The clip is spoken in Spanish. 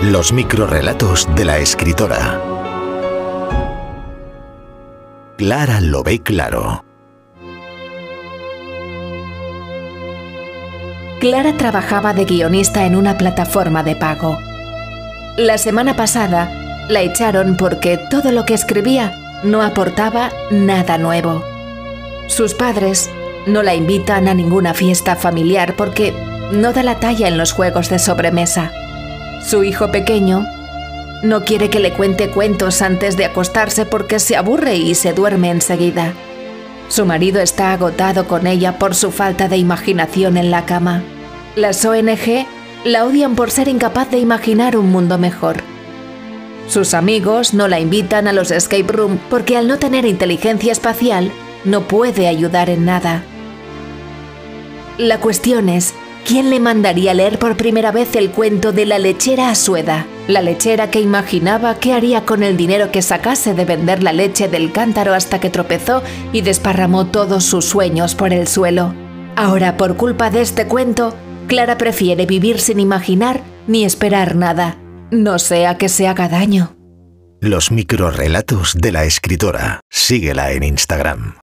Los microrelatos de la escritora. Clara lo ve claro. Clara trabajaba de guionista en una plataforma de pago. La semana pasada la echaron porque todo lo que escribía no aportaba nada nuevo. Sus padres no la invitan a ninguna fiesta familiar porque no da la talla en los juegos de sobremesa. Su hijo pequeño no quiere que le cuente cuentos antes de acostarse porque se aburre y se duerme enseguida. Su marido está agotado con ella por su falta de imaginación en la cama. Las ONG la odian por ser incapaz de imaginar un mundo mejor. Sus amigos no la invitan a los escape room porque al no tener inteligencia espacial no puede ayudar en nada. La cuestión es, ¿quién le mandaría leer por primera vez el cuento de la lechera Asueda? La lechera que imaginaba qué haría con el dinero que sacase de vender la leche del cántaro hasta que tropezó y desparramó todos sus sueños por el suelo. Ahora, por culpa de este cuento, Clara prefiere vivir sin imaginar ni esperar nada, no sea que se haga daño. Los microrelatos de la escritora. Síguela en Instagram.